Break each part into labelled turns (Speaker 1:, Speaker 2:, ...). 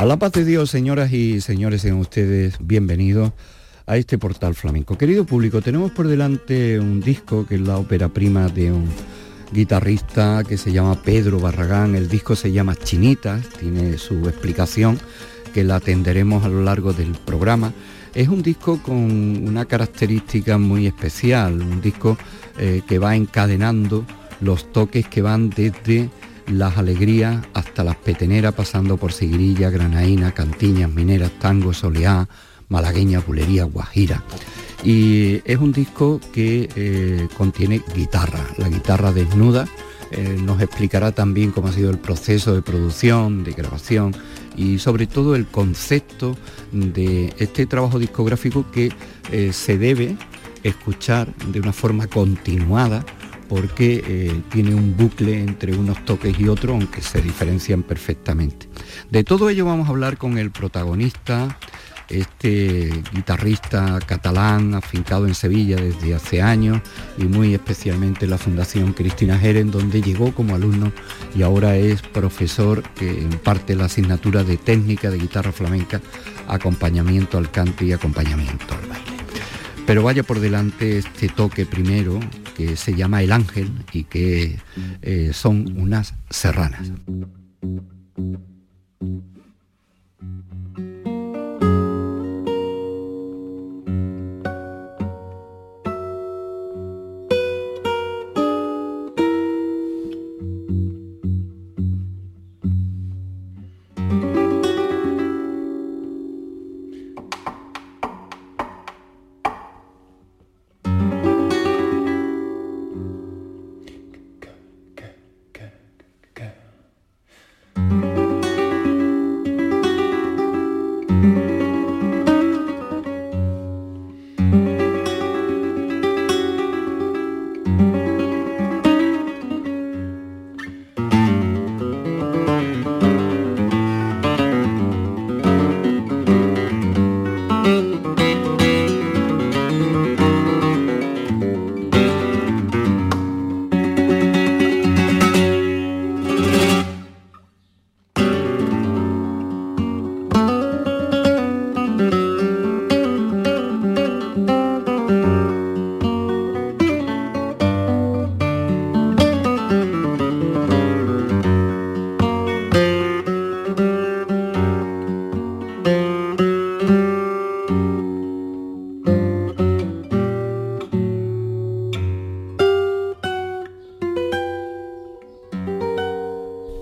Speaker 1: A la paz de Dios, señoras y señores, sean ustedes bienvenidos a este portal flamenco. Querido público, tenemos por delante un disco que es la ópera prima de un guitarrista que se llama Pedro Barragán. El disco se llama Chinitas, tiene su explicación que la atenderemos a lo largo del programa. Es un disco con una característica muy especial, un disco eh, que va encadenando los toques que van desde las alegrías hasta las peteneras, pasando por Sigrilla, Granaína, Cantiñas, Mineras, Tango, Soleá, Malagueña, Bulería, Guajira. Y es un disco que eh, contiene guitarra, la guitarra desnuda. Eh, nos explicará también cómo ha sido el proceso de producción, de grabación y sobre todo el concepto de este trabajo discográfico que eh, se debe escuchar de una forma continuada porque eh, tiene un bucle entre unos toques y otros, aunque se diferencian perfectamente. De todo ello vamos a hablar con el protagonista, este guitarrista catalán afincado en Sevilla desde hace años y muy especialmente en la Fundación Cristina Jeren, donde llegó como alumno y ahora es profesor que imparte la asignatura de técnica de guitarra flamenca, acompañamiento al canto y acompañamiento al baile. Pero vaya por delante este toque primero, que se llama El Ángel y que eh, son unas serranas.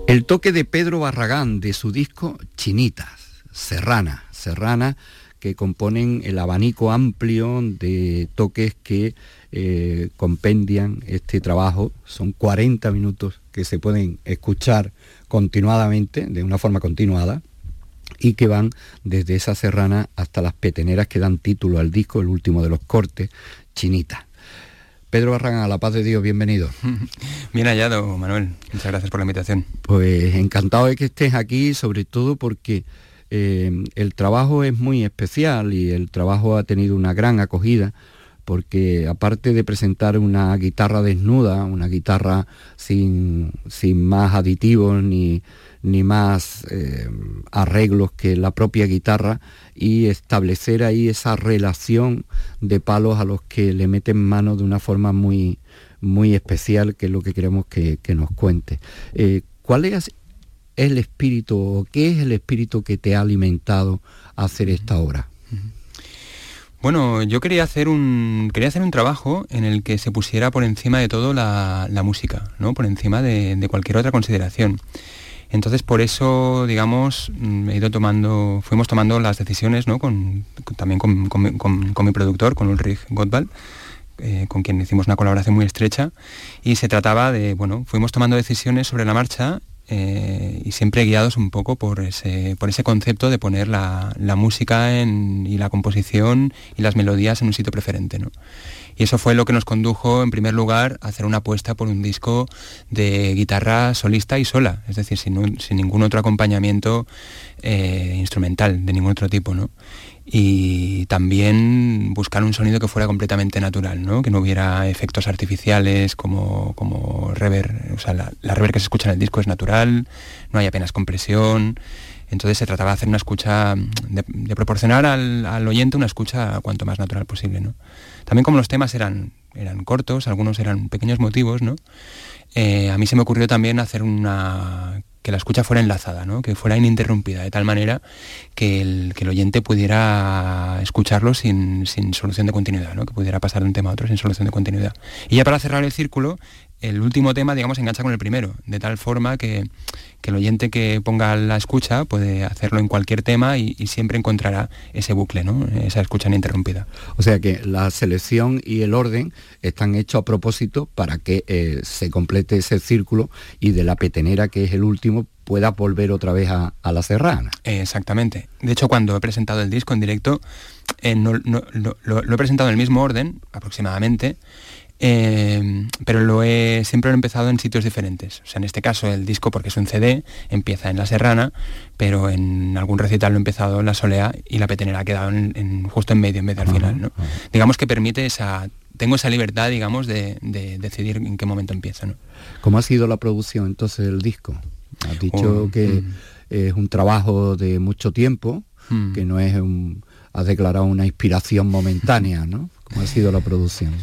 Speaker 1: El toque de Pedro Barragán de su disco Chinitas, Serrana, Serrana, que componen el abanico amplio de toques que eh, compendian este trabajo. Son 40 minutos que se pueden escuchar continuadamente, de una forma continuada, y que van desde esa serrana hasta las peteneras que dan título al disco, el último de los cortes, Chinita. Pedro Barragán, a la paz de Dios, bienvenido.
Speaker 2: Bien hallado, Manuel. Muchas gracias por la invitación.
Speaker 1: Pues encantado de que estés aquí, sobre todo porque eh, el trabajo es muy especial y el trabajo ha tenido una gran acogida porque aparte de presentar una guitarra desnuda, una guitarra sin, sin más aditivos ni, ni más eh, arreglos que la propia guitarra y establecer ahí esa relación de palos a los que le meten mano de una forma muy, muy especial, que es lo que queremos que, nos cuente. Eh, ¿Cuál es el espíritu o qué es el espíritu que te ha alimentado a hacer esta obra?
Speaker 2: Bueno, yo quería hacer un quería hacer un trabajo en el que se pusiera por encima de todo la, música, ¿no? Por encima de, cualquier otra consideración. Entonces por eso, digamos, mm, he ido tomando, fuimos tomando las decisiones, ¿no? Con, también con, mi productor, con Ulrich Gottwald, eh, con quien hicimos una colaboración muy estrecha y se trataba de, bueno, fuimos tomando decisiones sobre la marcha eh, y siempre guiados un poco por ese, por ese concepto de poner la, música y la composición y las melodías en un sitio preferente. Y eso fue lo que nos condujo, en primer lugar, a hacer una apuesta por un disco de guitarra solista y sola, es decir, sin, ningún otro acompañamiento eh, instrumental de ningún otro tipo. ¿no? Y también buscar un sonido que fuera completamente natural, ¿no? que no hubiera efectos artificiales como, como reverb, o sea, la, la reverb que se escucha en el disco es natural, no hay apenas compresión, entonces se trataba de hacer una escucha, de, proporcionar al, oyente una escucha cuanto más natural posible. ¿no? También como los temas eran, eran cortos, algunos eran pequeños motivos, ¿no? Eh, a mí se me ocurrió también hacer una que la escucha fuera enlazada, ¿no? que fuera ininterrumpida, de tal manera que el, que el oyente pudiera escucharlo sin, sin, solución de continuidad, ¿no? que pudiera pasar de un tema a otro sin solución de continuidad. Y ya para cerrar el círculo, el último tema, digamos, engancha con el primero, de tal forma que, el oyente que ponga la escucha puede hacerlo en cualquier tema y, siempre encontrará ese bucle, ¿no? esa escucha ininterrumpida.
Speaker 1: O sea que la selección y el orden están hechos a propósito para que eh, se complete ese círculo y de la petenera, que es el último, pueda volver otra vez a, la serrana.
Speaker 2: Exactamente. De hecho, cuando he presentado el disco en directo, eh, lo, he presentado en el mismo orden, aproximadamente, eh, pero lo he, siempre lo he empezado en sitios diferentes. O sea, en este caso el disco, porque es un CD, empieza en La Serrana, pero en algún recital lo he empezado en La Solea y la petenera ha quedado en, justo en medio, en medio al final. ¿no? Digamos que permite esa... Tengo esa libertad, digamos, de, decidir en qué momento empieza. ¿no?
Speaker 1: ¿Cómo ha sido la producción entonces del disco? Has dicho oh, que mm. es un trabajo de mucho tiempo, mm. que no es un... Has declarado una inspiración momentánea, ¿no? ¿Cómo ha sido la producción?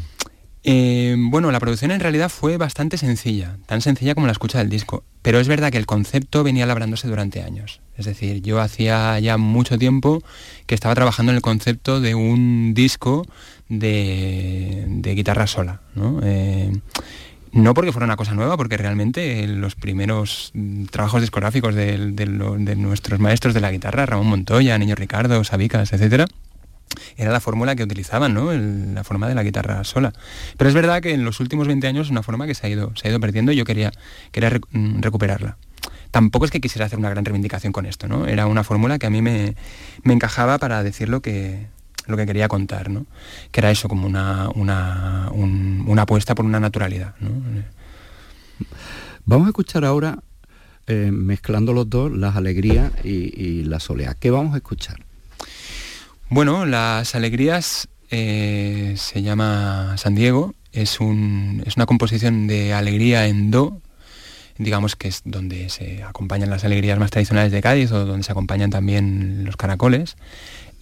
Speaker 2: Eh, bueno, la producción en realidad fue bastante sencilla, tan sencilla como la escucha del disco, pero es verdad que el concepto venía labrándose durante años. Es decir, yo hacía ya mucho tiempo que estaba trabajando en el concepto de un disco de, guitarra sola. ¿no? Eh, no porque fuera una cosa nueva, porque realmente los primeros trabajos discográficos de, de, nuestros maestros de la guitarra, Ramón Montoya, Niño Ricardo, Sabicas, etcétera, era la fórmula que utilizaban, ¿no? la forma de la guitarra sola. Pero es verdad que en los últimos 20 años es una forma que se ha ido, se ha ido perdiendo y yo quería, quería mm, recuperarla. Tampoco es que quisiera hacer una gran reivindicación con esto, ¿no? Era una fórmula que a mí me, encajaba para decir lo que, lo que quería contar, ¿no? Que era eso, como una, una, una apuesta por una naturalidad,
Speaker 1: Vamos a escuchar ahora, eh, mezclando los dos, las alegrías y, y la soledad. ¿Qué vamos a escuchar?
Speaker 2: Bueno, Las Alegrías eh, se llama San Diego, es, una composición de alegría en do, digamos que es donde se acompañan las alegrías más tradicionales de Cádiz o donde se acompañan también los caracoles.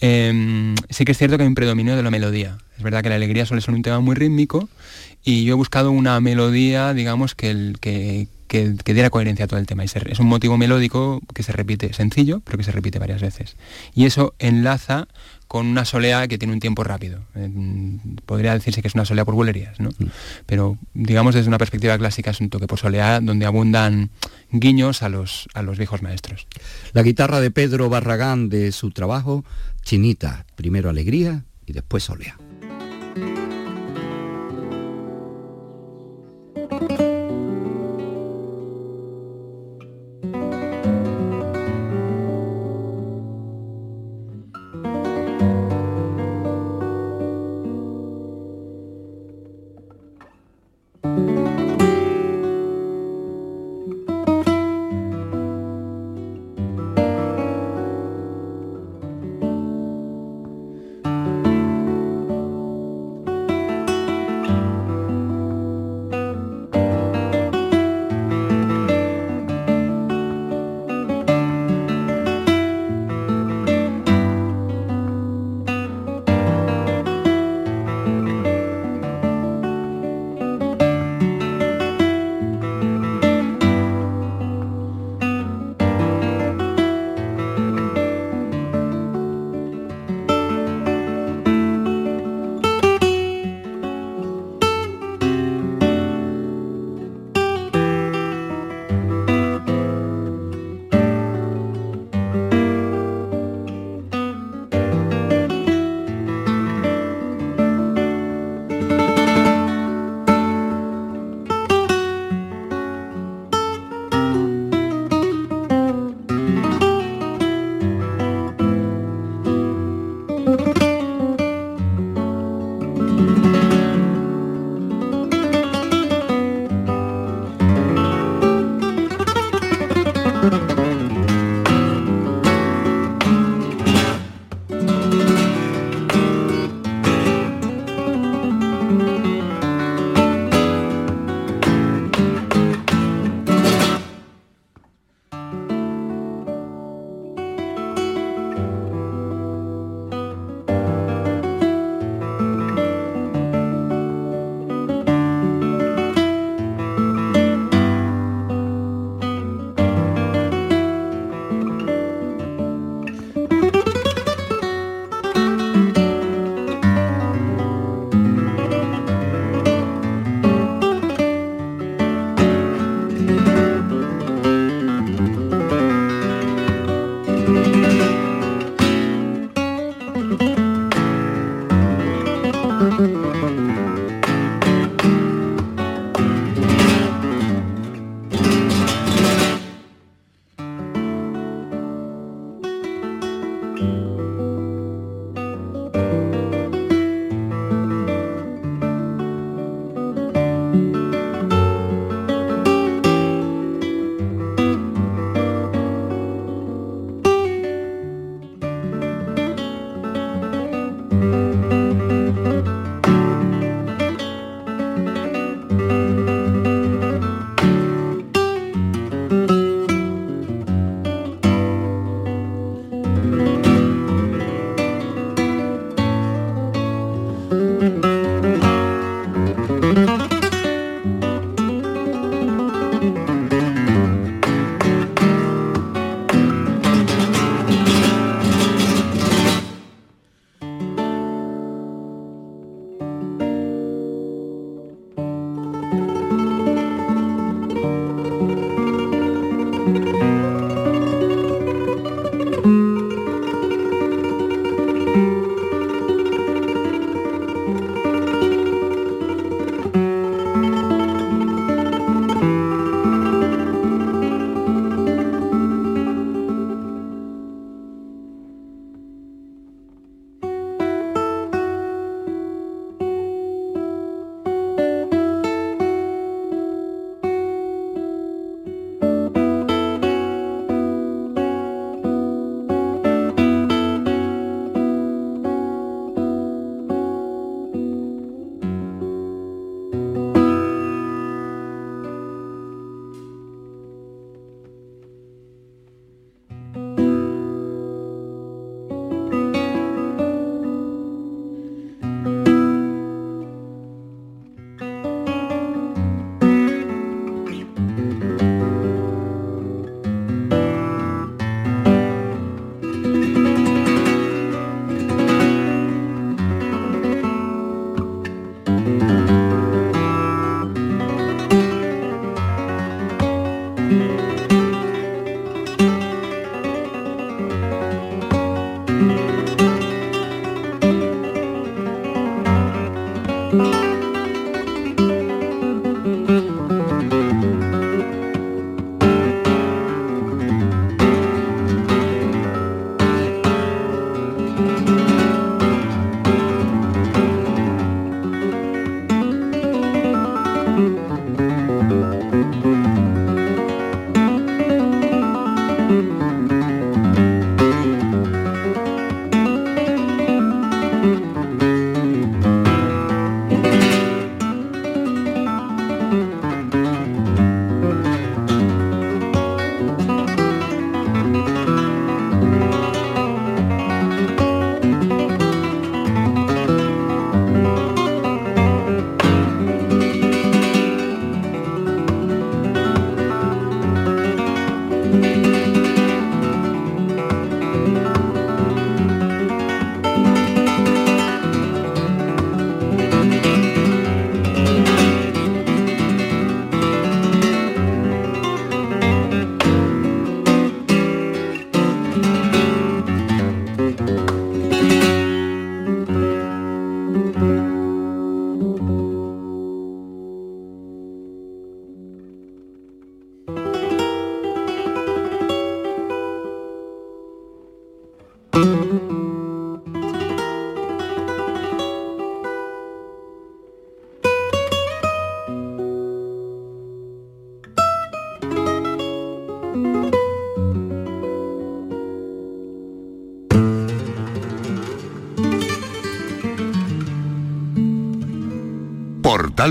Speaker 2: Em, sí que es cierto que hay un predominio de la melodía. Es verdad que la alegría suele ser un tema muy rítmico y yo he buscado una melodía, digamos, que, el, que, que, diera coherencia a todo el tema. es un motivo melódico que se repite, sencillo, pero que se repite varias veces. Y eso enlaza con una solea que tiene un tiempo rápido. podría decirse que es una solea por bulerías, ¿no? Mm. Pero digamos desde una perspectiva clásica es un toque por solea donde abundan guiños a los, a los viejos maestros.
Speaker 1: La guitarra de Pedro Barragán de su trabajo, Chinita, primero alegría y después solea.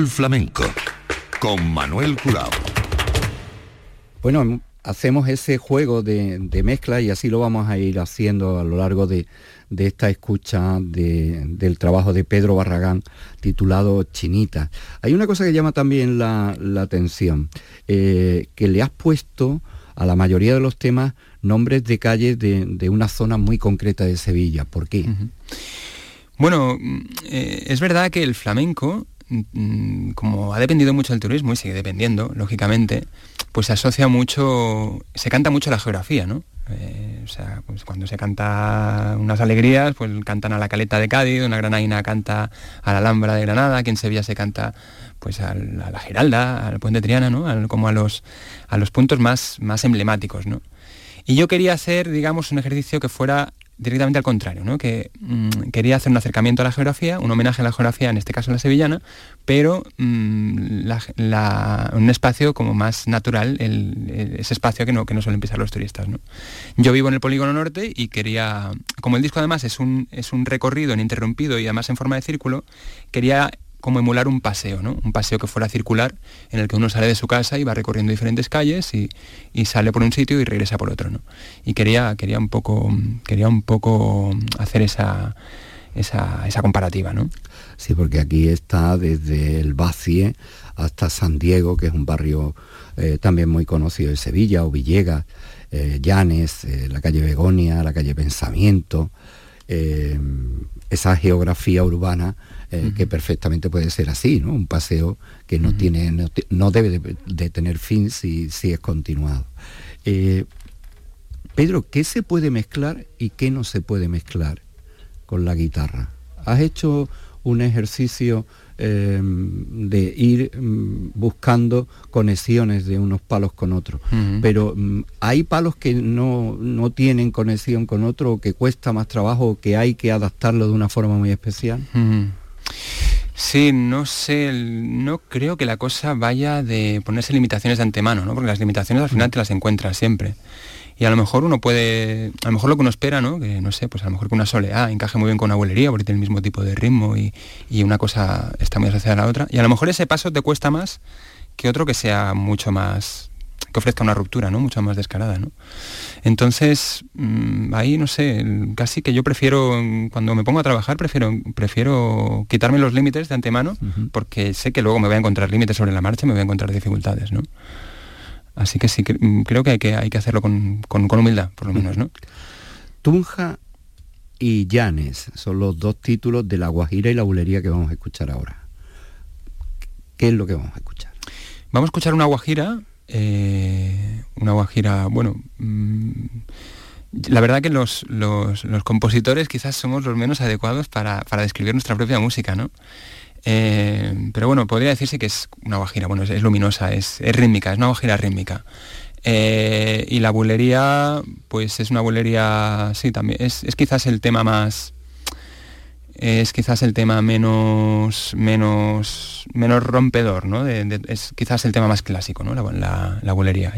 Speaker 3: Flamenco con Manuel Curao.
Speaker 1: Bueno, hacemos ese juego de, mezcla y así lo vamos a ir haciendo a lo largo de, esta escucha del trabajo de Pedro Barragán titulado Chinita. Hay una cosa que llama también la, atención, eh, que le has puesto a la mayoría de los temas nombres de calles de, una zona muy concreta de Sevilla. ¿Por qué?
Speaker 2: Bueno, mm, eh, es verdad que el flamenco como ha dependido mucho del turismo y sigue dependiendo, lógicamente, pues se asocia mucho, se canta mucho la geografía, ¿no? Eh, o sea, pues cuando se canta unas alegrías, pues cantan a la Caleta de Cádiz, una granaina canta a la Alhambra de Granada, aquí en Sevilla se canta pues a la Giralda, al Puente Triana, ¿no? como a los, a los puntos más, más emblemáticos, ¿no? Y yo quería hacer, digamos, un ejercicio que fuera directamente al contrario, que mm, quería hacer un acercamiento a la geografía, un homenaje a la geografía, en este caso la sevillana, pero mm, un espacio como más natural, ese espacio que no, que no suelen pisar los turistas. ¿no? Yo vivo en el Polígono Norte y quería, como el disco además es un, es un recorrido ininterrumpido y además en forma de círculo, quería como emular un paseo, ¿no? Un paseo que fuera circular, en el que uno sale de su casa y va recorriendo diferentes calles y, sale por un sitio y regresa por otro, ¿no? Y quería, quería, un, poco, quería un poco hacer esa, esa, comparativa, ¿no?
Speaker 1: Sí, porque aquí está desde el Bacie hasta San Diego, que es un barrio eh, también muy conocido de Sevilla, o Villegas, eh, Llanes, eh, la calle Begonia, la calle Pensamiento, esa geografía urbana eh, que perfectamente puede ser así, ¿no? Un paseo que no, tiene, no, debe de, tener fin si, si es continuado. Eh, Pedro, ¿qué se puede mezclar y qué no se puede mezclar con la guitarra? ¿Has hecho un ejercicio em, de ir mm, buscando conexiones de unos palos con otros. Pero mm, hay palos que no, no, tienen conexión con otro, o que cuesta más trabajo, o que hay que adaptarlo de una forma muy especial.
Speaker 2: Sí, no sé, no creo que la cosa vaya de ponerse limitaciones de antemano, ¿no? Porque las limitaciones al final te las encuentras siempre. Y a lo mejor uno puede, a lo mejor lo que uno espera, ¿no? Que no sé, pues a lo mejor que una soleá encaje muy bien con una bulería porque tiene el mismo tipo de ritmo y, y una cosa está muy asociada a la otra. Y a lo mejor ese paso te cuesta más que otro que sea mucho más que ofrezca una ruptura, ¿no? Mucho más descarada, ¿no? Entonces, mm, ahí no sé, casi que yo prefiero, cuando me pongo a trabajar, prefiero, prefiero quitarme los límites de antemano, porque sé que luego me voy a encontrar límites sobre la marcha y me voy a encontrar dificultades, ¿no? Así que sí, mm, creo que hay que, hay que hacerlo con, humildad, por lo menos, ¿no?
Speaker 1: Tunja y Llanes son los dos títulos de La Guajira y la Bulería que vamos a escuchar ahora. ¿Qué es lo que vamos a escuchar?
Speaker 2: Vamos a escuchar una guajira eh, una guajira, bueno, mm, la verdad que los, compositores quizás somos los menos adecuados para, describir nuestra propia música, ¿no? Eh, pero bueno, podría decirse que es una guajira, bueno, es, luminosa, es, rítmica, es una guajira rítmica. Eh, y la bulería, pues es una bulería, sí, también, es quizás el tema más, es quizás el tema menos, menos, menos rompedor, ¿no? es quizás el tema más clásico, ¿no? La, la, la bulería.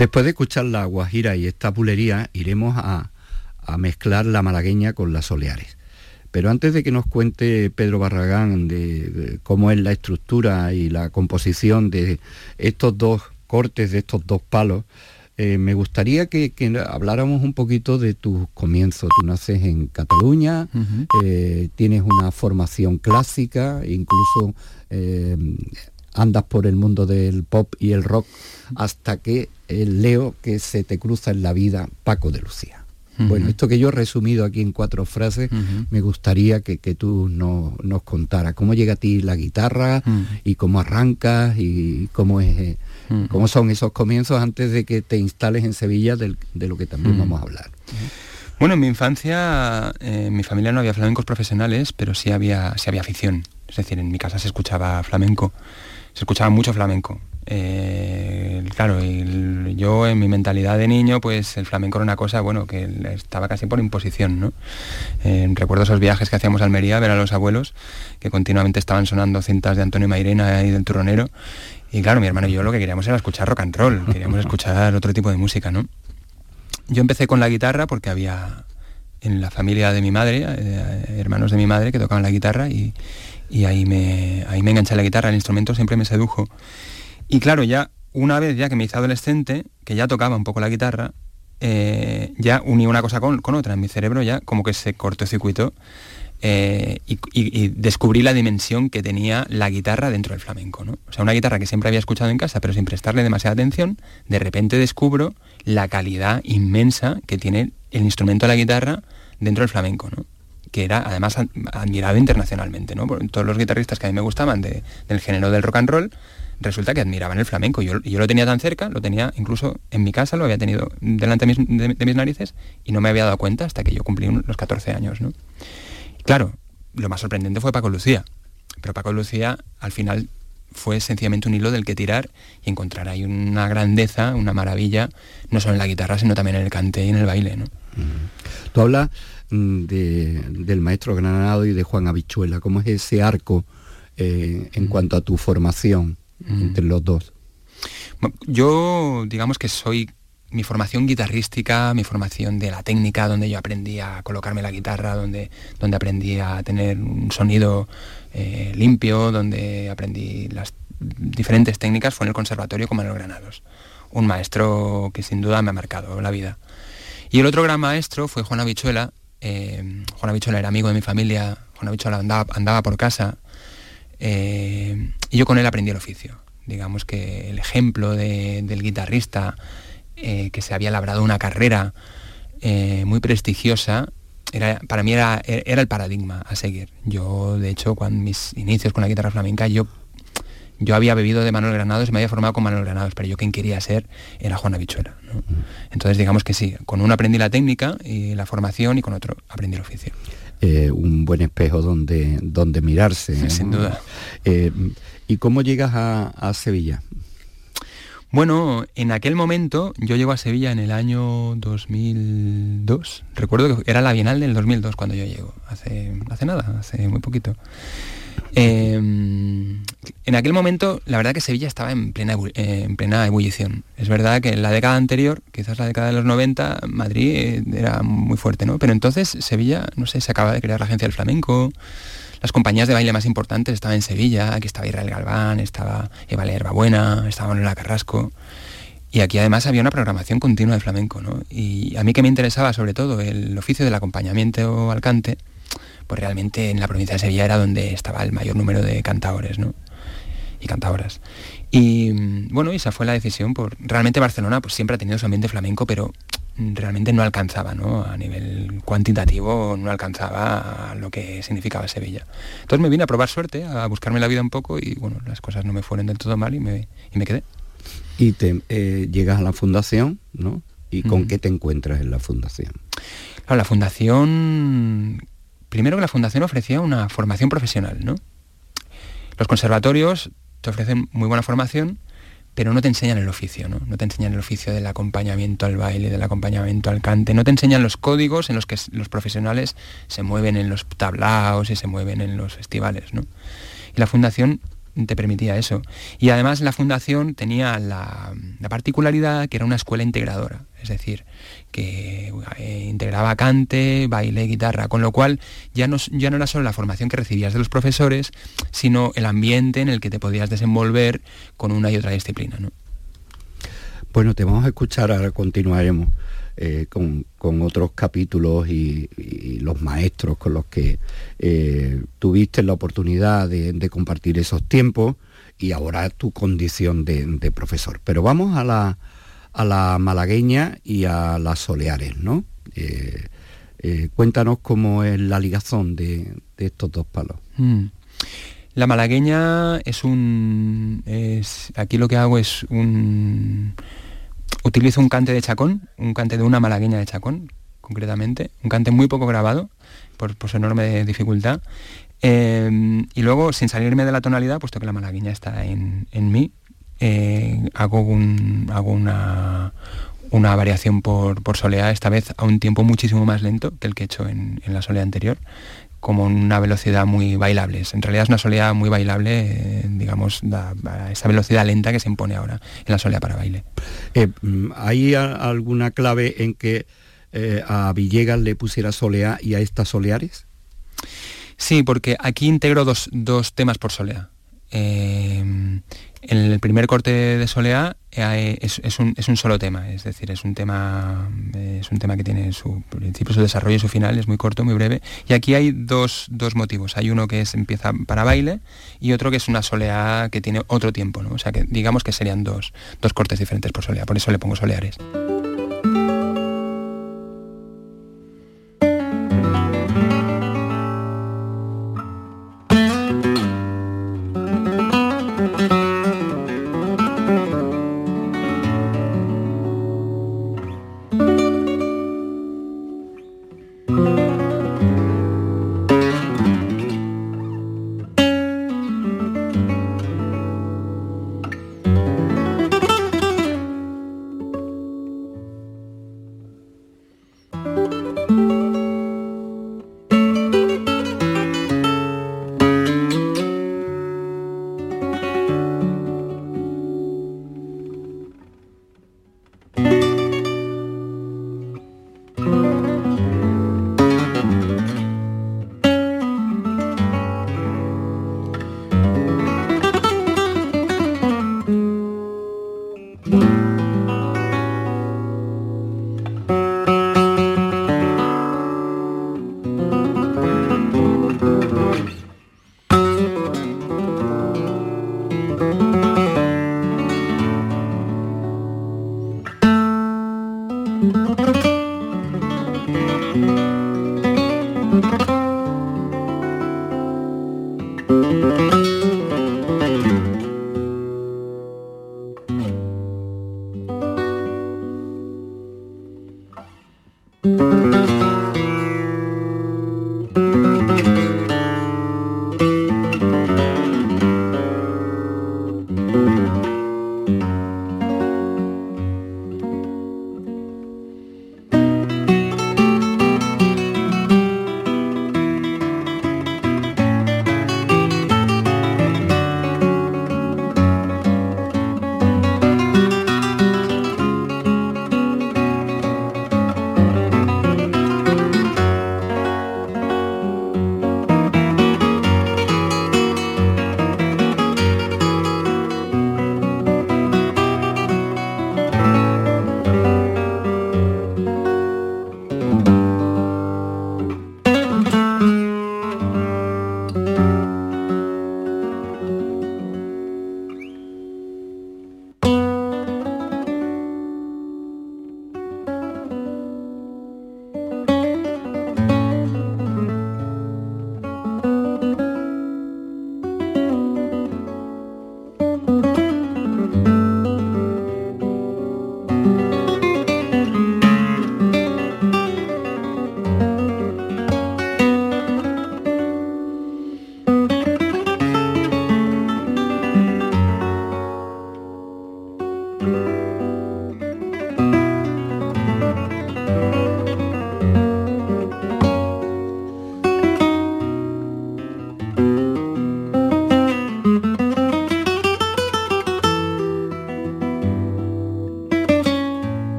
Speaker 1: Después de escuchar la guajira y esta pulería, iremos a, mezclar la malagueña con las soleares. Pero antes de que nos cuente Pedro Barragán de, cómo es la estructura y la composición de estos dos cortes, de estos dos palos, eh, me gustaría que, habláramos un poquito de tus comienzos. Tú naces en Cataluña, eh, tienes una formación clásica, incluso eh, andas por el mundo del pop y el rock hasta que eh, leo que se te cruza en la vida Paco de Lucía. Bueno, esto que yo he resumido aquí en cuatro frases, me gustaría que, tú nos contaras cómo llega a ti la guitarra y cómo arrancas y cómo, es, eh, cómo son esos comienzos antes de que te instales en Sevilla de, lo que también vamos a hablar.
Speaker 2: Bueno, en mi infancia, eh, en mi familia no había flamencos profesionales, pero sí había, sí había afición. Es decir, en mi casa se escuchaba flamenco se escuchaba mucho flamenco. Eh, claro, yo en mi mentalidad de niño, pues el flamenco era una cosa, bueno, que estaba casi por imposición, ¿no? Eh, recuerdo esos viajes que hacíamos a Almería a ver a los abuelos, que continuamente estaban sonando cintas de Antonio Mairena y del Turronero. Y claro, mi hermano y yo lo que queríamos era escuchar rock and roll, queríamos escuchar otro tipo de música, ¿no? Yo empecé con la guitarra porque había en la familia de mi madre, eh, hermanos de mi madre que tocaban la guitarra y, ahí, me, ahí me enganché la guitarra, el instrumento siempre me sedujo. Y claro, ya una vez ya que me hice adolescente, que ya tocaba un poco la guitarra, eh, ya uní una cosa con, otra. En mi cerebro ya como que se cortó circuito eh, y, descubrí la dimensión que tenía la guitarra dentro del flamenco. ¿no? O sea, una guitarra que siempre había escuchado en casa, pero sin prestarle demasiada atención, de repente descubro la calidad inmensa que tiene el instrumento de la guitarra dentro del flamenco. Que era además admirado internacionalmente, ¿no? Todos los guitarristas que a mí me gustaban del género del rock and roll, resulta que admiraban el flamenco. Yo, yo lo tenía tan cerca, lo tenía incluso en mi casa, lo había tenido delante de mis, narices y no me había dado cuenta hasta que yo cumplí los 14 años. ¿no? Claro, lo más sorprendente fue Paco Lucía, pero Paco Lucía al final fue sencillamente un hilo del que tirar y encontrar ahí una grandeza, una maravilla, no solo en la guitarra, sino también en el cante y en el baile. ¿no?
Speaker 1: Tú hablas mm, del maestro Granado y de Juan Habichuela, ¿cómo es ese arco eh, en cuanto a tu formación? entre los dos?
Speaker 2: Yo, digamos que soy mi formación guitarrística, mi formación de la técnica, donde yo aprendí a colocarme la guitarra, donde, donde aprendí a tener un sonido eh, limpio, donde aprendí las diferentes técnicas, fue en el conservatorio como en los Granados. Un maestro que sin duda me ha marcado la vida. Y el otro gran maestro fue Juan Abichuela. Eh, Juan era amigo de mi familia, Juan Abichuela andaba, andaba por casa, eh, y yo con él aprendí el oficio. Digamos que el ejemplo del guitarrista eh, que se había labrado una carrera eh, muy prestigiosa, era, para mí era, era, el paradigma a seguir. Yo, de hecho, cuando mis inicios con la guitarra flamenca, yo, yo había bebido de Manuel Granados y me había formado con Manuel Granados, pero yo quien quería ser era Juan Habichuela. Entonces, digamos que sí, con uno aprendí la técnica y la formación y con otro aprendí el oficio.
Speaker 1: Eh, un buen espejo donde, donde mirarse.
Speaker 2: sin duda.
Speaker 1: Eh, ¿Y cómo llegas a, Sevilla?
Speaker 2: Bueno, en aquel momento yo llego a Sevilla en el año 2002. Recuerdo que era la Bienal del 2002 cuando yo llego, hace, hace nada, hace muy poquito. Em, en aquel momento, la verdad que Sevilla estaba en plena, eh, ebullición. Es verdad que en la década anterior, quizás la década de los 90, Madrid eh, era muy fuerte, ¿no? Pero entonces Sevilla, no sé, se acaba de crear la agencia del flamenco, las compañías de baile más importantes estaban en Sevilla, aquí estaba Israel Galván, estaba Eva Buena, estaba Manuela Carrasco. Y aquí además había una programación continua de flamenco, ¿no? Y a mí que me interesaba sobre todo el oficio del acompañamiento al cante, pues realmente en la provincia de Sevilla era donde estaba el mayor número de cantadores ¿no? y cantadoras. Y mm, bueno, esa fue la decisión. Por, realmente Barcelona pues, siempre ha tenido su ambiente flamenco, pero realmente no alcanzaba, ¿no? A nivel cuantitativo no alcanzaba lo que significaba Sevilla. Entonces me vine a probar suerte, a buscarme la vida un poco y bueno, las cosas no me fueron del todo mal y me, me quedé.
Speaker 1: Y te eh, llegas a la fundación, ¿no? ¿Y con qué te encuentras en la fundación?
Speaker 2: la fundación primero que la fundación ofrecía una formación profesional, ¿no? Los conservatorios te ofrecen muy buena formación, pero no te enseñan el oficio, ¿no? No te enseñan el oficio del acompañamiento al baile, del acompañamiento al cante, no te enseñan los códigos en los que los profesionales se mueven en los tablaos y se mueven en los festivales, ¿no? Y la fundación te permitía eso. Y además la fundación tenía la, la particularidad que era una escuela integradora, es decir, que eh, integraba cante, baile, guitarra, con lo cual ya no, ya no era solo la formación que recibías de los profesores, sino el ambiente en el que te podías desenvolver con una y otra disciplina.
Speaker 1: Bueno, te vamos a escuchar, ahora continuaremos eh, con, otros capítulos y, los maestros con los que eh, tuviste la oportunidad de, compartir esos tiempos y ahora tu condición de profesor. Pero vamos a la, a la malagueña y a las soleares, ¿no? Eh, cuéntanos cómo es la ligazón de, estos dos palos. Mm.
Speaker 2: La malagueña es un... aquí lo que hago es un... Utilizo un cante de chacón, un cante de una malagueña de chacón, concretamente, un cante muy poco grabado, por, su enorme dificultad. Eh, y luego, sin salirme de la tonalidad, puesto que la malagueña está en, en mí, eh, hago, un, hago una, una variación por, por soleá, esta vez a un tiempo muchísimo más lento que el que he hecho en, la soleá anterior, como una velocidad muy bailable. En realidad es una soleá muy bailable, eh, digamos, esa velocidad lenta que se impone ahora en la soleá para baile.
Speaker 1: Eh, ¿Hay alguna clave en que a Villegas le pusiera soleá y a estas soleares?
Speaker 2: Sí, porque aquí integro dos, dos temas por soleá. En el primer corte de Soleá eh, es, un, solo tema, es decir, es un tema, es un tema que tiene su principio, su desarrollo y su final, es muy corto, muy breve. Y aquí hay dos, motivos. Hay uno que es, empieza para baile y otro que es una soleá que tiene otro tiempo, ¿no? O sea que digamos que serían dos, dos cortes diferentes por soleá, por eso le pongo soleares.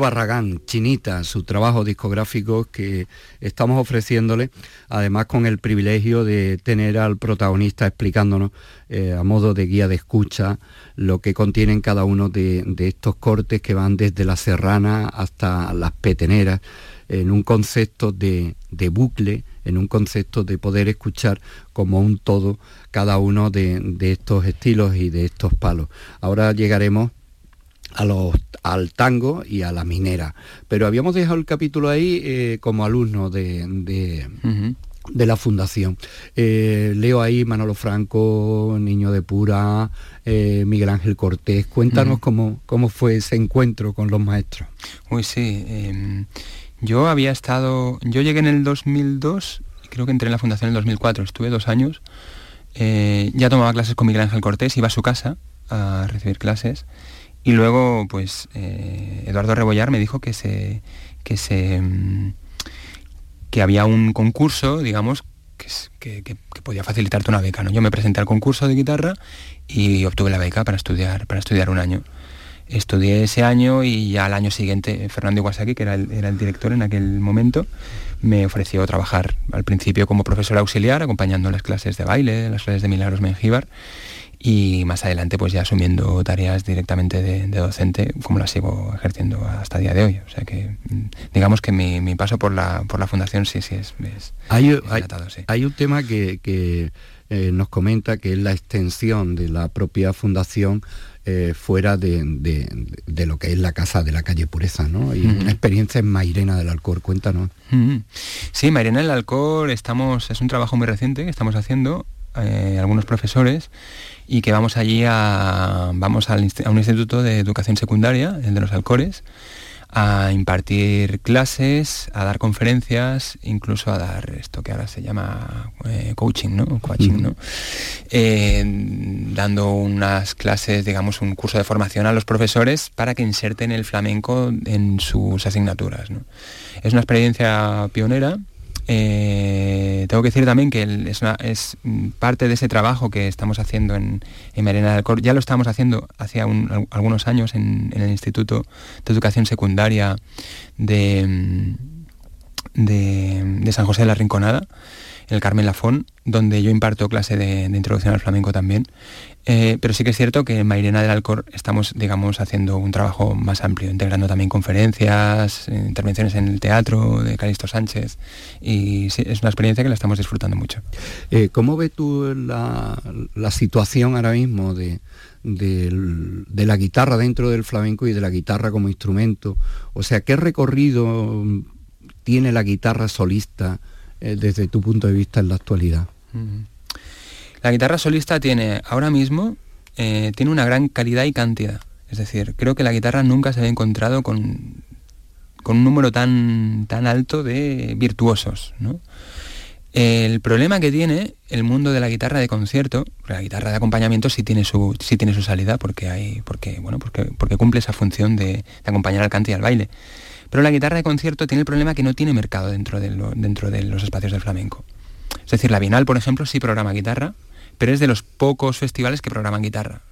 Speaker 1: Barragán, Chinita, su trabajo discográfico que estamos ofreciéndole, además con el privilegio de tener al protagonista explicándonos eh, a modo de guía de escucha lo que contienen cada uno de, estos cortes que van desde la serrana hasta las peteneras, en un concepto de, bucle, en un concepto de poder escuchar como un todo cada uno de estos estilos y de estos palos. Ahora llegaremos a los, al tango y a la minera. Pero habíamos dejado el capítulo ahí eh, como alumno de, de, la fundación. Eh, leo ahí Manolo Franco, Niño de Pura, eh, Miguel Ángel Cortés. Cuéntanos cómo, cómo fue ese encuentro con los maestros.
Speaker 2: Uy, sí. Em, yo había estado, yo llegué en el 2002, creo que entré en la fundación en el 2004, estuve dos años. ya tomaba clases con Miguel Ángel Cortés, iba a su casa a recibir clases y luego, pues, eh, Eduardo Rebollar me dijo que se. que se. Mm, que había un concurso, digamos, que, que, podía facilitarte una beca. ¿no? Yo me presenté al concurso de guitarra y obtuve la beca para estudiar, para estudiar un año. Estudié ese año y ya al año siguiente Fernando Iwasaki, que era el, era el director en aquel momento, me ofreció trabajar al principio como profesor auxiliar, acompañando las clases de baile, las clases de Milagros Mengíbar y más adelante pues ya asumiendo tareas directamente de, docente como las sigo ejerciendo hasta el día de hoy. O sea que mm, digamos que mi, paso por la, por la fundación sí, sí es...
Speaker 1: hay, hay, un tema que, eh, nos comenta que es la extensión de la propia fundación eh, fuera de, lo que es la casa de la calle Pureza, ¿no? Y una experiencia en Mairena del Alcor, cuéntanos.
Speaker 2: Sí, Mairena del Alcor estamos, es un trabajo muy reciente que estamos haciendo, eh, algunos profesores, y que vamos allí a, vamos a un instituto de educación secundaria, el de los Alcores, a impartir clases, a dar conferencias, incluso a dar esto que ahora se llama eh, coaching, ¿no? Coaching, ¿no? Eh, dando unas clases, digamos, un curso de formación a los profesores para que inserten el flamenco en sus asignaturas. Es una experiencia pionera eh, tengo que decir también que es, parte de ese trabajo que estamos haciendo en, en Marina del Cor. Ya lo estábamos haciendo hace algunos años en, el Instituto de Educación Secundaria de, San José de la Rinconada el Carmen Lafón, donde yo imparto clase de, introducción al flamenco también. Eh, pero sí que es cierto que en Mairena del Alcor estamos, digamos, haciendo un trabajo más amplio, integrando también conferencias, intervenciones en el teatro de Calixto Sánchez. Y sí, es una experiencia que la estamos disfrutando mucho.
Speaker 1: Eh, ¿Cómo ves tú la, situación ahora mismo de, de, la guitarra dentro del flamenco y de la guitarra como instrumento? O sea, ¿qué recorrido tiene la guitarra solista? Eh, desde tu punto de vista en la actualidad?
Speaker 2: La guitarra solista tiene ahora mismo eh, tiene una gran calidad y cantidad. Es decir, creo que la guitarra nunca se había encontrado con, con un número tan, tan alto de virtuosos. El problema que tiene el mundo de la guitarra de concierto, la guitarra de acompañamiento sí tiene su, sí tiene su salida porque hay, porque, bueno, porque, porque cumple esa función de, acompañar al cante y al baile. Pero la guitarra de concierto tiene el problema que no tiene mercado dentro de, dentro de los espacios del flamenco. Es decir, la Bienal, por ejemplo, sí programa guitarra, pero es de los pocos festivales que programan guitarra.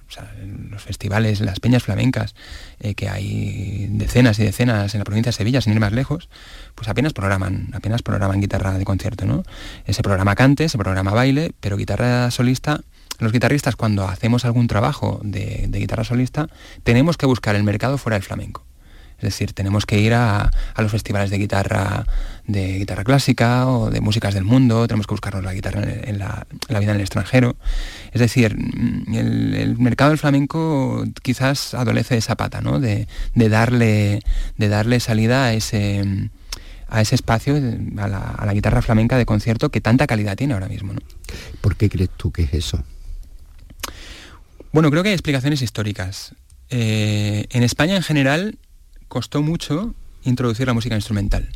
Speaker 2: Los festivales, las peñas flamencas, eh, que hay decenas y decenas en la provincia de Sevilla, sin ir más lejos, pues apenas programan, apenas programan guitarra de concierto, ¿no? Ese programa cante, ese programa baile, pero guitarra solista, los guitarristas cuando hacemos algún trabajo de guitarra solista, tenemos que buscar el mercado fuera del flamenco. Es decir, tenemos que ir a, los festivales de guitarra, de guitarra clásica o de músicas del mundo, tenemos que buscarnos la guitarra en, la, vida en el extranjero. Es decir, mm, el, mercado del flamenco quizás adolece de esa pata, ¿no? de, darle, de darle salida a ese a ese espacio, a la, guitarra flamenca de concierto que tanta calidad tiene ahora mismo. ¿no?
Speaker 1: ¿Por qué crees tú que es eso?
Speaker 2: Bueno, creo que hay explicaciones históricas. Eh, en España en general costó mucho introducir la música instrumental.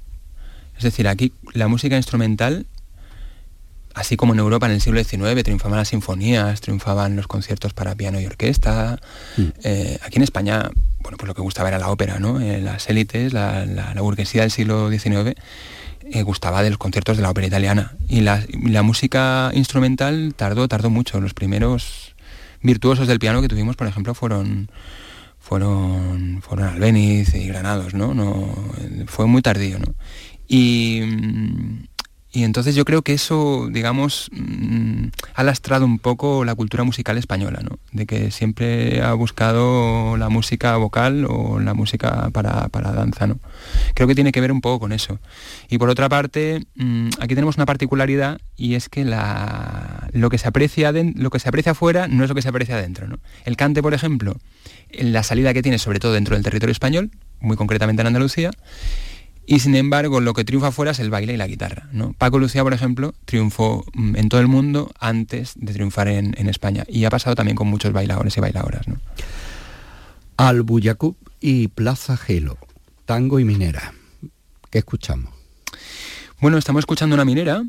Speaker 2: Es decir, aquí la música instrumental, así como en Europa en el siglo XIX triunfaban las sinfonías, triunfaban los conciertos para piano y orquesta, mm. eh, aquí en España, bueno, pues lo que gustaba era la ópera, ¿no? Eh, las élites, la, burguesía del siglo XIX eh, gustaba de los conciertos de la ópera italiana. Y la, la música instrumental tardó, tardó mucho. Los primeros virtuosos del piano que tuvimos, por ejemplo, fueron fueron, fueron Albeniz y Granados, ¿no? no fue muy tardío, ¿no? Y, y entonces yo creo que eso, digamos, mm, ha lastrado un poco la cultura musical española, ¿no? De que siempre ha buscado la música vocal o la música para, danza, ¿no? Creo que tiene que ver un poco con eso. Y por otra parte, mm, aquí tenemos una particularidad y es que la, lo, que se aprecia lo que se aprecia afuera no es lo que se aprecia adentro, ¿no? El cante, por ejemplo, la salida que tiene sobre todo dentro del territorio español, muy concretamente en Andalucía, y sin embargo lo que triunfa fuera es el baile y la guitarra. ¿no? Paco Lucía, por ejemplo, triunfó mm, en todo el mundo antes de triunfar en, España y ha pasado también con muchos bailadores y bailadoras. ¿no?
Speaker 1: Albuyacub y Plaza Gelo, tango y minera. ¿Qué escuchamos?
Speaker 2: Bueno, estamos escuchando una minera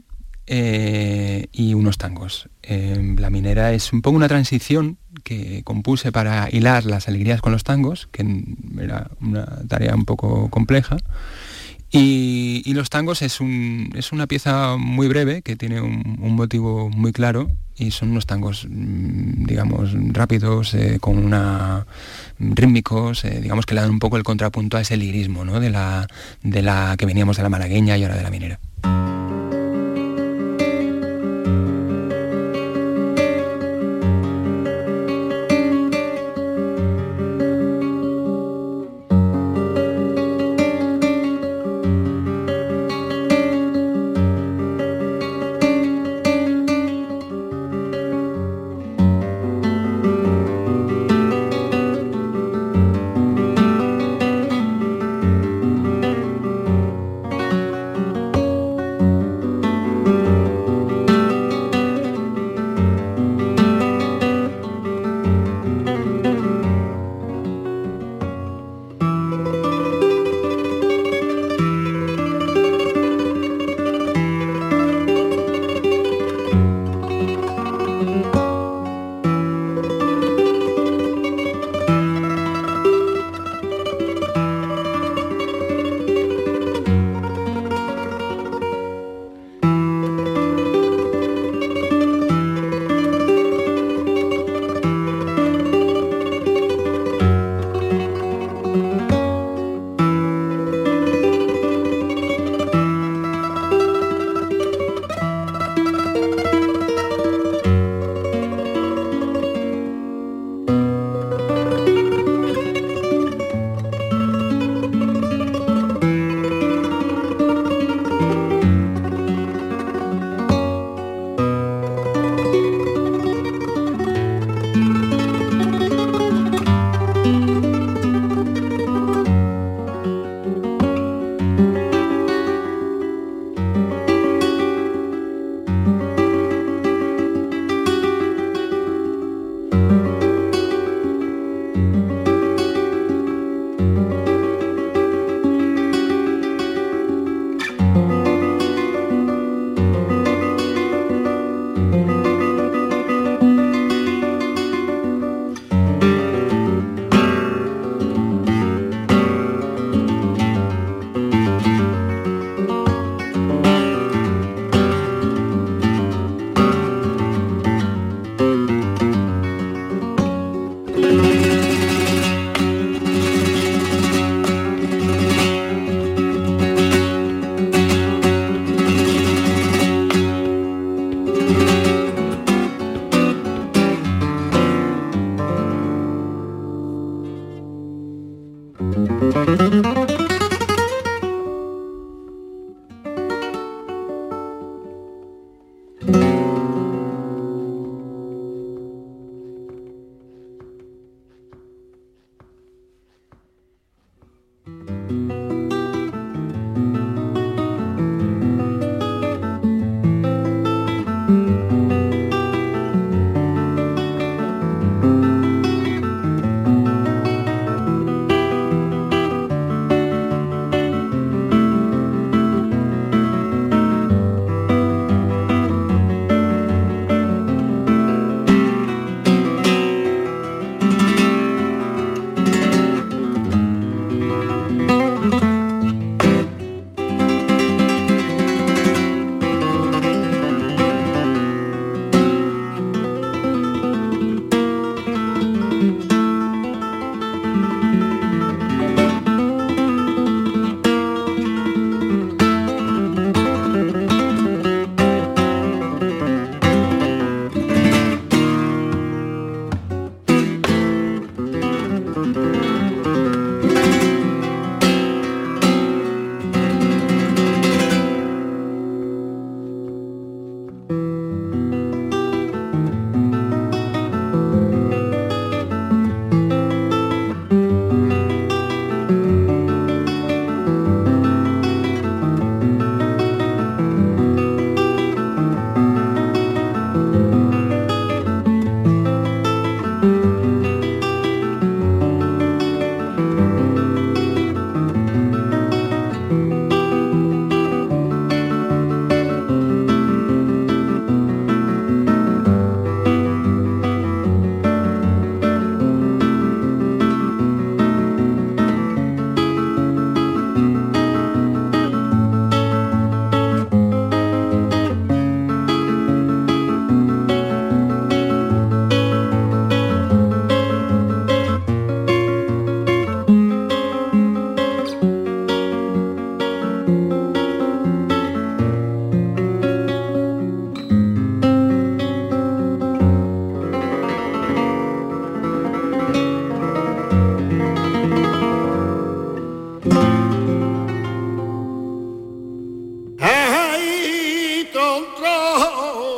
Speaker 2: eh, y unos tangos. Eh, la minera es un poco una transición que compuse para hilar las alegrías con los tangos, que era una tarea un poco compleja. Y, los tangos es, una pieza muy breve que tiene un, motivo muy claro y son unos tangos, mm, digamos, rápidos, eh, con una rítmicos, eh, digamos que le dan un poco el contrapunto a ese lirismo ¿no? de, la, de la que veníamos de la malagueña y ahora de la minera.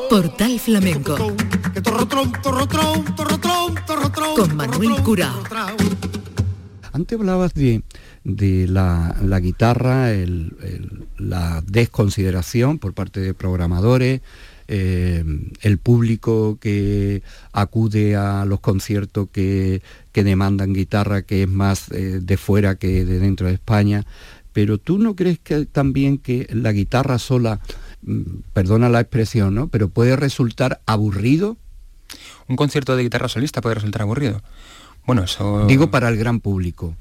Speaker 4: Portal Flamenco. Con Manuel Curao.
Speaker 1: Antes hablabas de, la, guitarra, la desconsideración por parte de programadores, eh, el público que acude a los conciertos que, demandan guitarra, que es más eh, de fuera que de dentro de España. Pero tú no crees que también que la guitarra sola, perdona la expresión, ¿no? Pero puede resultar aburrido.
Speaker 2: Un concierto de guitarra solista puede resultar aburrido. Bueno, eso...
Speaker 1: Digo para el gran público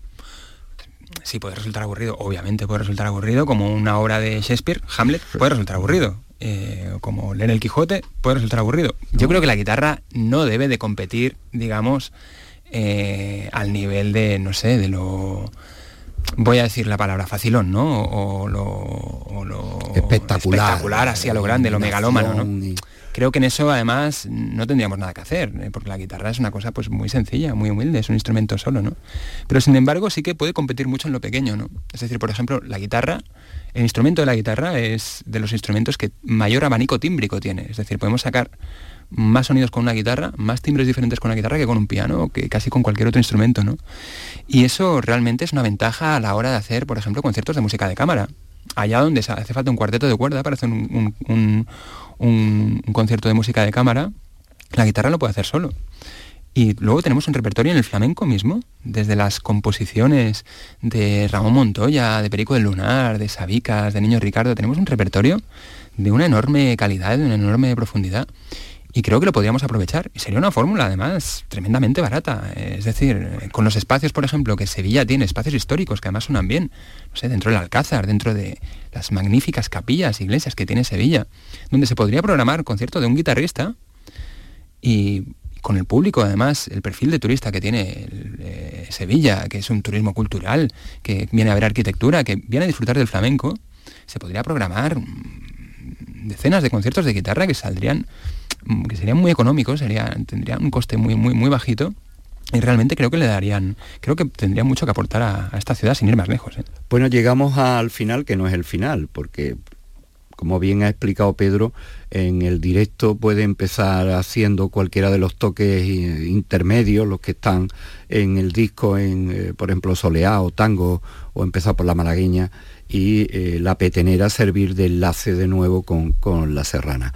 Speaker 2: sí puede resultar aburrido, obviamente puede resultar aburrido, como una obra de Shakespeare, Hamlet, puede resultar aburrido. Eh, como leer el Quijote, puede resultar aburrido. Yo creo que la guitarra no debe de competir, digamos, eh, al nivel de, no sé, de lo voy a decir la palabra facilón, ¿no? O, lo,
Speaker 1: espectacular,
Speaker 2: espectacular, así a lo grande, lo megalómano, ¿no? Creo que en eso además no tendríamos nada que hacer, ¿eh? porque la guitarra es una cosa pues muy sencilla, muy humilde, es un instrumento solo, ¿no? Pero sin embargo sí que puede competir mucho en lo pequeño, ¿no? Es decir, por ejemplo, la guitarra, el instrumento de la guitarra es de los instrumentos que mayor abanico tímbrico tiene, es decir, podemos sacar más sonidos con una guitarra, más timbres diferentes con una guitarra que con un piano, o que casi con cualquier otro instrumento, ¿no? Y eso realmente es una ventaja a la hora de hacer, por ejemplo, conciertos de música de cámara. Allá donde hace falta un cuarteto de cuerda para hacer un, un, concierto de música de cámara, la guitarra lo puede hacer solo. Y luego tenemos un repertorio en el flamenco mismo, desde las composiciones de Ramón Montoya, de Perico del Lunar, de Sabicas, de Niño Ricardo, tenemos un repertorio de una enorme calidad, de una enorme profundidad. Y creo que lo podríamos aprovechar. Y sería una fórmula, además, tremendamente barata. Es decir, con los espacios, por ejemplo, que Sevilla tiene, espacios históricos que además suenan bien, no sé, dentro del Alcázar, dentro de las magníficas capillas, iglesias que tiene Sevilla, donde se podría programar concierto de un guitarrista y con el público, además, el perfil de turista que tiene eh, Sevilla, que es un turismo cultural, que viene a ver arquitectura, que viene a disfrutar del flamenco, se podría programar decenas de conciertos de guitarra que saldrían Mm, que serían muy económicos, sería, tendrían un coste muy, muy, muy bajito. Y realmente creo que le darían, creo que tendría mucho que aportar a, esta ciudad sin ir más lejos. ¿eh?
Speaker 1: Bueno, llegamos al final, que no es el final, porque como bien ha explicado Pedro, en el directo puede empezar haciendo cualquiera de los toques intermedios, los que están en el disco, en, eh, por ejemplo, soleá o tango, o empezar por la malagueña, y eh, la petenera servir de enlace de nuevo con, con la serrana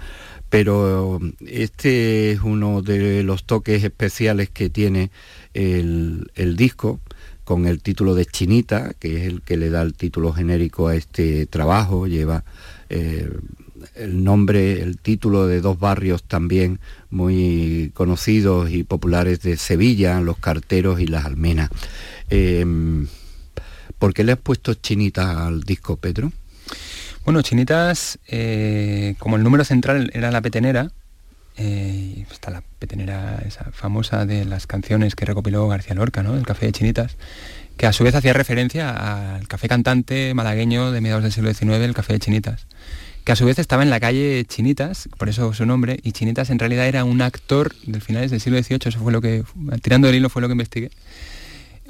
Speaker 1: pero este es uno de los toques especiales que tiene el, disco con el título de Chinita, que es el que le da el título genérico a este trabajo, lleva eh, el nombre, el título de dos barrios también muy conocidos y populares de Sevilla, los carteros y las almenas. Eh, ¿Por qué le has puesto Chinita al disco, Pedro?
Speaker 2: Bueno, Chinitas, eh, como el número central era la petenera, eh, está la petenera esa famosa de las canciones que recopiló García Lorca, ¿no? El café de Chinitas, que a su vez hacía referencia al café cantante malagueño de mediados del siglo XIX, el café de Chinitas, que a su vez estaba en la calle Chinitas, por eso su nombre, y Chinitas en realidad era un actor del finales del siglo XVIII, eso fue lo que, tirando del hilo fue lo que investigué,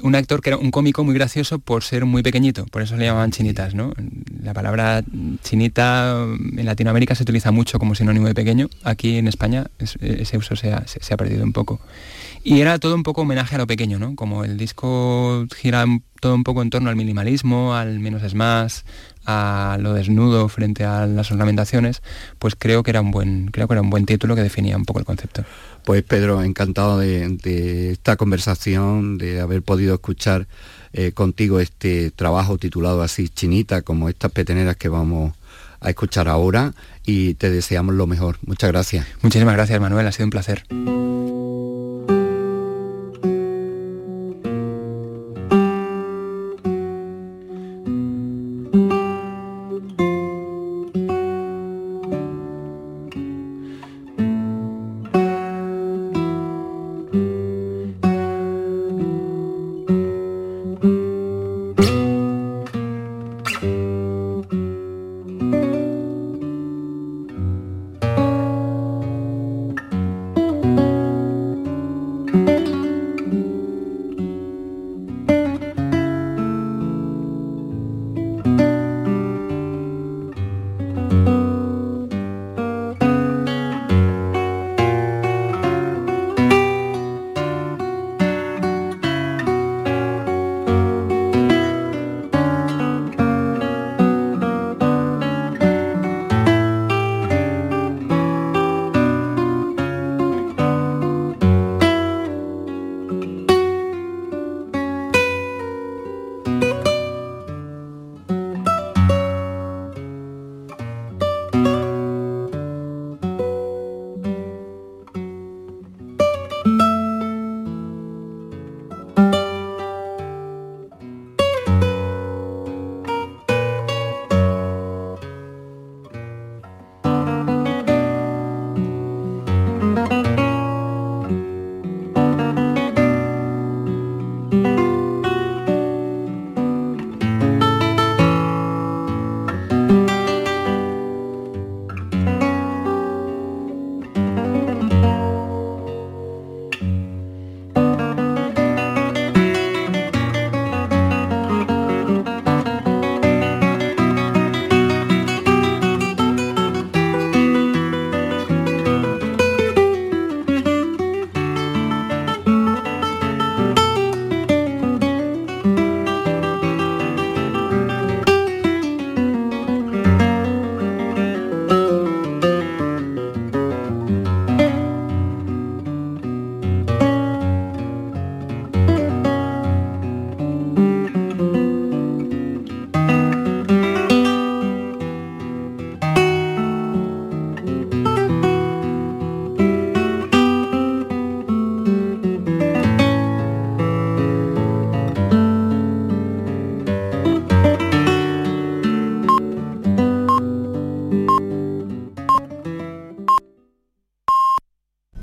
Speaker 2: un actor que era un cómico muy gracioso por ser muy pequeñito, por eso le llamaban chinitas, ¿no? La palabra chinita en Latinoamérica se utiliza mucho como sinónimo de pequeño, aquí en España ese uso se ha, se ha, perdido un poco. Y era todo un poco homenaje a lo pequeño, ¿no? Como el disco gira todo un poco en torno al minimalismo, al menos es más, a lo desnudo frente a las ornamentaciones, pues creo que era un buen, creo que era un buen título que definía un poco el concepto.
Speaker 1: Pues Pedro, encantado de, esta conversación, de haber podido escuchar eh, contigo este trabajo titulado así Chinita, como estas peteneras que vamos a escuchar ahora y te deseamos lo mejor. Muchas gracias.
Speaker 2: Muchísimas gracias Manuel, ha sido un placer.